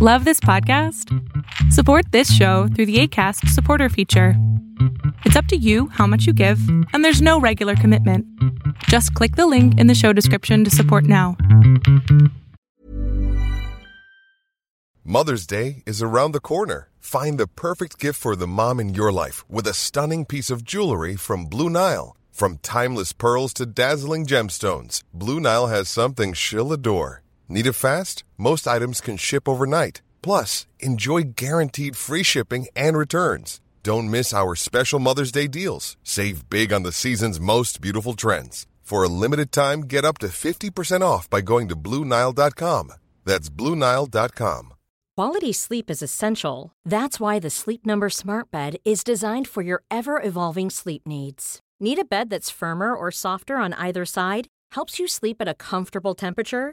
Love this podcast? Support this show through the ACAST supporter feature. It's up to you how much you give, and there's no regular commitment. Just click the link in the show description to support now. Mother's Day is around the corner. Find the perfect gift for the mom in your life with a stunning piece of jewelry from Blue Nile. From timeless pearls to dazzling gemstones, Blue Nile has something she'll adore. Need it fast? Most items can ship overnight. Plus, enjoy guaranteed free shipping and returns. Don't miss our special Mother's Day deals. Save big on the season's most beautiful trends. For a limited time, get up to 50% off by going to BlueNile.com. That's BlueNile.com. Quality sleep is essential. That's why the Sleep Number Smart Bed is designed for your ever evolving sleep needs. Need a bed that's firmer or softer on either side? Helps you sleep at a comfortable temperature?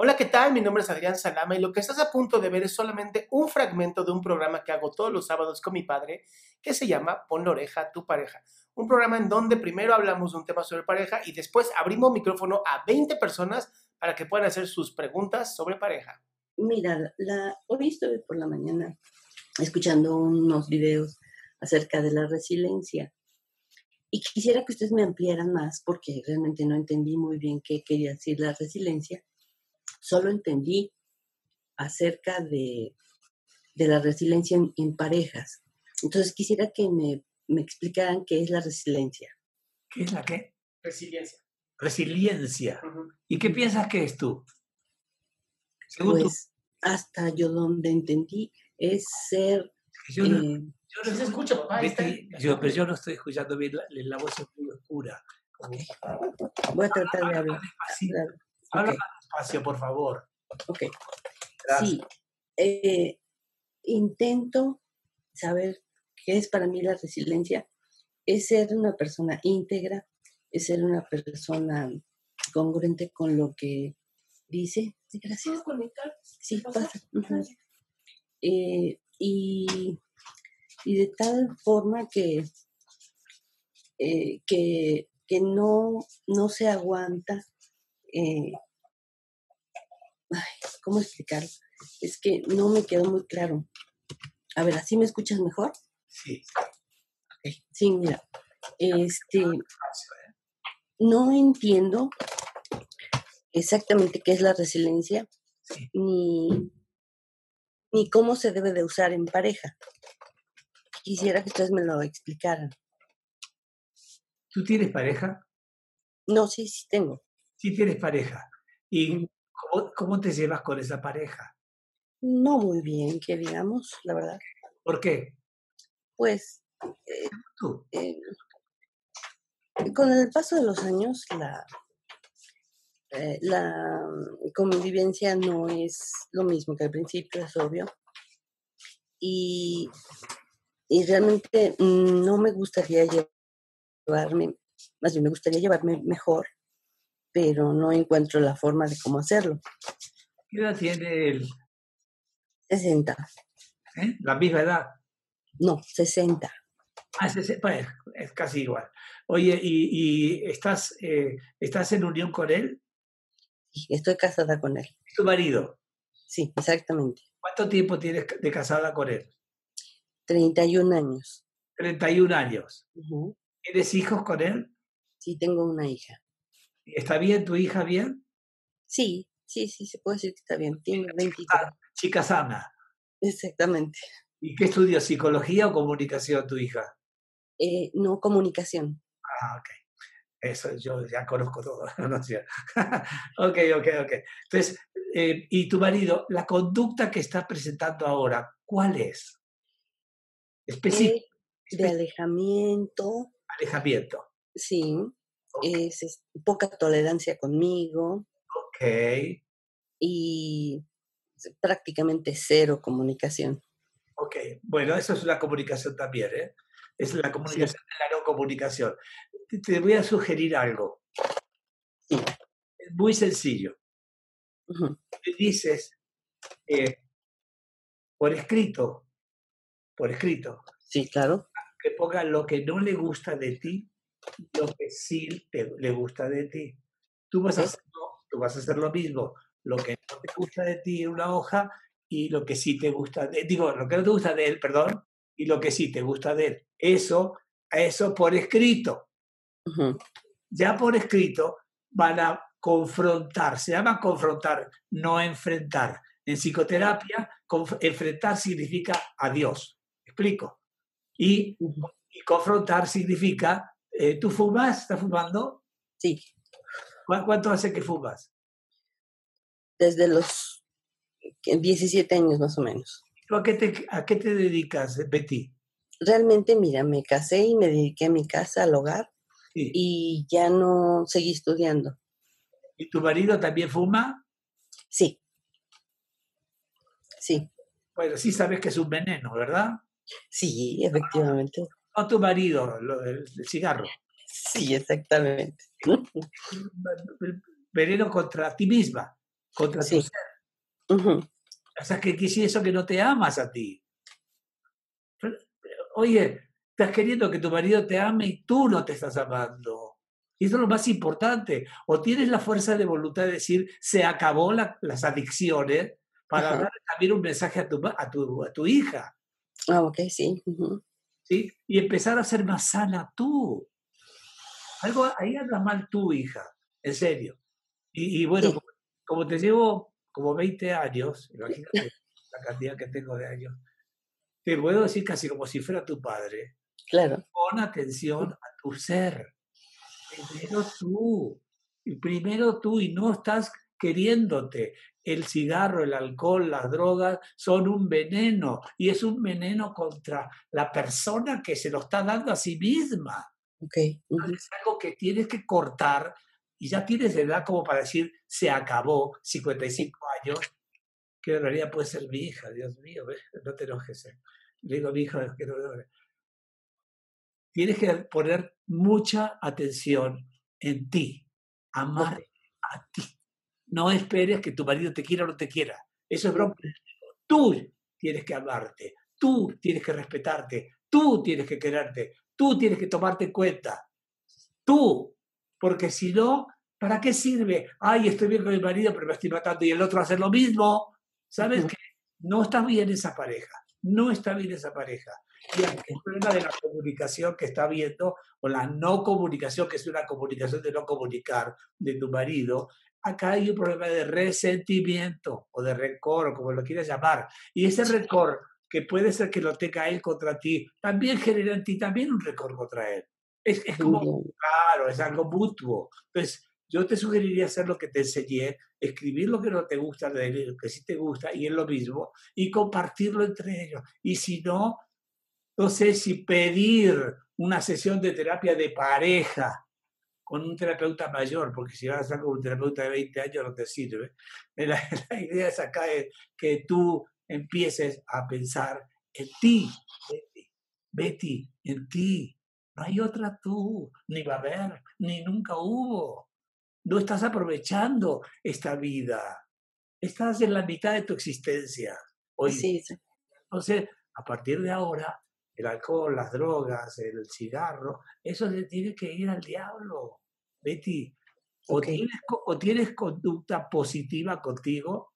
Hola, ¿qué tal? Mi nombre es Adrián Salama y lo que estás a punto de ver es solamente un fragmento de un programa que hago todos los sábados con mi padre que se llama Pon la oreja a tu pareja. Un programa en donde primero hablamos de un tema sobre pareja y después abrimos micrófono a 20 personas para que puedan hacer sus preguntas sobre pareja. Mira, la, hoy estuve por la mañana escuchando unos videos acerca de la resiliencia y quisiera que ustedes me ampliaran más porque realmente no entendí muy bien qué quería decir la resiliencia solo entendí acerca de, la resiliencia en, parejas. Entonces quisiera que me, explicaran qué es la resiliencia. ¿Qué es la qué? Resiliencia. Resiliencia. ¿Y qué piensas que es tú? pues hasta yo donde entendí es ser... Yo no, eh, yo no se escucha, papá. yo, pero yo no estoy escuchando bien, la, voz es muy oscura. Voy a tratar de hablar. Habla espacio, por favor. Ok. Sí. Eh, intento saber qué es para mí la resiliencia. Es ser una persona íntegra, es ser una persona congruente con lo que dice. Gracias. Sí, pasa. Eh, y, de tal forma que, eh, que, que no, no se aguanta ¿cómo explicarlo? Es que no me quedó muy claro. A ver, ¿así me escuchas mejor? Sí. Sí, mira, este, no entiendo exactamente qué es la resiliencia, ni, ni cómo se debe de usar en pareja. Quisiera que ustedes me lo explicaran. ¿Tú tienes pareja? No, sí, sí tengo. Sí tienes pareja. ¿Y ¿Cómo, te llevas con esa pareja? No muy bien, que digamos, la verdad. ¿Por qué? Pues, eh, eh, con el paso de los años, la, eh, la convivencia no es lo mismo que al principio, es obvio. Y, y realmente no me gustaría llevarme, más bien me gustaría llevarme mejor pero no encuentro la forma de cómo hacerlo. ¿Qué edad tiene él? 60. ¿Eh? ¿La misma edad? No, 60. Ah, pues, es casi igual. Oye, ¿y, estás, eh, estás en unión con él? Sí, estoy casada con él. ¿Es tu marido? Sí, exactamente. ¿Cuánto tiempo tienes de casada con él? 31 años. 31 años. ¿Tienes hijos con él? Sí, tengo una hija. ¿Está bien tu hija bien? Sí, sí, sí, se puede decir que está bien. Tiene 23. Chica sana. Exactamente. ¿Y qué estudia? ¿Psicología o comunicación tu hija? Eh, no, comunicación. Ah, ok. Eso yo ya conozco todo. ok, ok, ok. Entonces, eh, ¿y tu marido, la conducta que está presentando ahora, cuál es? Específico. de alejamiento. Alejamiento. Sí es, poca tolerancia conmigo. Ok. Y prácticamente cero comunicación. Ok, bueno, eso es una comunicación también, ¿eh? Es la comunicación de la no comunicación. Te, te voy a sugerir algo. Sí. Es muy sencillo. Dices eh, por escrito, por escrito, Sí, claro. que ponga lo que no le gusta de ti, lo que sí te- le gusta de ti. Tú vas, a hacer, lo- tú vas a hacer lo mismo, lo que no te gusta de ti en una hoja y lo que sí te gusta de digo, lo que no te gusta de él, perdón, y lo que sí te gusta de él. Eso, eso por escrito. Ya por escrito van a confrontar, se llama confrontar, no enfrentar. En psicoterapia, enfrentar significa adiós. ¿Explico? Y Ujú. y confrontar significa, eh, ¿tú fumas? ¿Estás fumando? Sí, ¿Cu- ¿Cuánto hace que fumas? desde los 17 años más o menos. ¿Tú a qué te, a qué te dedicas, Betty? Realmente, mira, me casé y me dediqué a mi casa, al hogar, Sí. y ya no seguí estudiando. ¿Y tu marido también fuma? Sí. Sí, Bueno, sí sabes que es un veneno, ¿verdad? sí, efectivamente. No tu marido, lo del el cigarro. Sí, exactamente. El Veneno contra ti misma, contra tu Sí. ser. Ujú. O sea, que, si eso que no te amas a ti. Pero, oye, estás queriendo que tu marido te ame y tú no te estás amando. Y eso es lo más importante. O tienes la fuerza de voluntad de decir, se acabó la- las adicciones, para Ajá. dar también un mensaje a tu, a tu, a tu hija, Ah, ok, sí. ujú. ¿Sí? Y empezar a ser más sana tú. Algo, ahí anda mal tu hija, en serio. Y, y bueno, Sí. como, como te llevo como 20 años, imagínate la cantidad que tengo de años, te puedo decir casi como si fuera tu padre, Claro. pon atención a tu ser. Primero tú. Primero tú y no estás queriéndote. El cigarro, el alcohol, las drogas son un veneno y es un veneno contra la persona que se lo está dando a sí misma. Ok. ujú. Es algo que tienes que cortar y ya tienes edad como para decir, se acabó, 55 años, que en realidad puede ser mi hija, Dios mío, no te enojes. eh. Le digo a mi hija que no Tienes que poner mucha atención en ti, amar a ti. No esperes que tu marido te quiera o no te quiera. Eso es broma. Tú tienes que amarte, tú tienes que respetarte, tú tienes que quererte, tú tienes que tomarte en cuenta. Tú, porque si no, ¿para qué sirve? Ay, estoy bien con mi marido, pero me estoy matando y el otro hace lo mismo. ¿Sabes qué? No está bien esa pareja, no está bien esa pareja. Y el problema de la comunicación que está viendo, o la no comunicación, que es una comunicación de no comunicar de tu marido, acá hay un problema de resentimiento o de rencor, o como lo quieras llamar. Y ese rencor, que puede ser que lo tenga él contra ti, también genera en ti también un rencor contra él. Es, es como, claro, es algo mutuo. Entonces, yo te sugeriría hacer lo que te enseñé, escribir lo que no te gusta de él, lo que sí te gusta, y es lo mismo, y compartirlo entre ellos. Y si no, no sé si pedir una sesión de terapia de pareja con un terapeuta mayor, porque si vas a estar con un terapeuta de 20 años no te sirve. La, la idea es acá es que tú empieces a pensar en ti, Betty, Betty, en ti. No hay otra tú, ni va a haber, ni nunca hubo. No estás aprovechando esta vida. Estás en la mitad de tu existencia. Hoy Sí, sí. entonces, a partir de ahora, el alcohol, las drogas, el cigarro, eso le tiene que ir al diablo, Betty. O, tienes, o tienes conducta positiva contigo.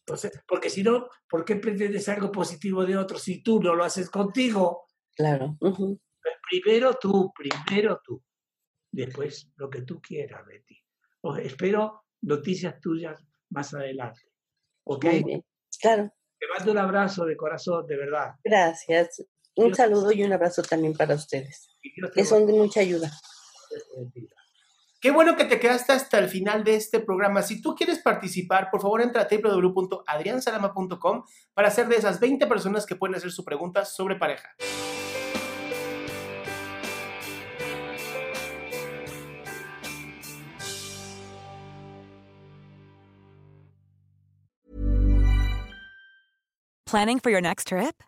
Entonces, porque si no, ¿por qué pretendes algo positivo de otro si tú no lo haces contigo? Claro. Pues primero tú, primero tú. Después lo que tú quieras, Betty. Espero noticias tuyas más adelante. ¿Ok? Muy bien. Claro. Te mando un abrazo de corazón, de verdad. Gracias. Un saludo y un abrazo también para ustedes, que son de mucha ayuda. Qué bueno que te quedaste hasta el final de este programa. Si tú quieres participar, por favor entra a www.adriansalama.com para ser de esas 20 personas que pueden hacer su pregunta sobre pareja. Planning for your next trip?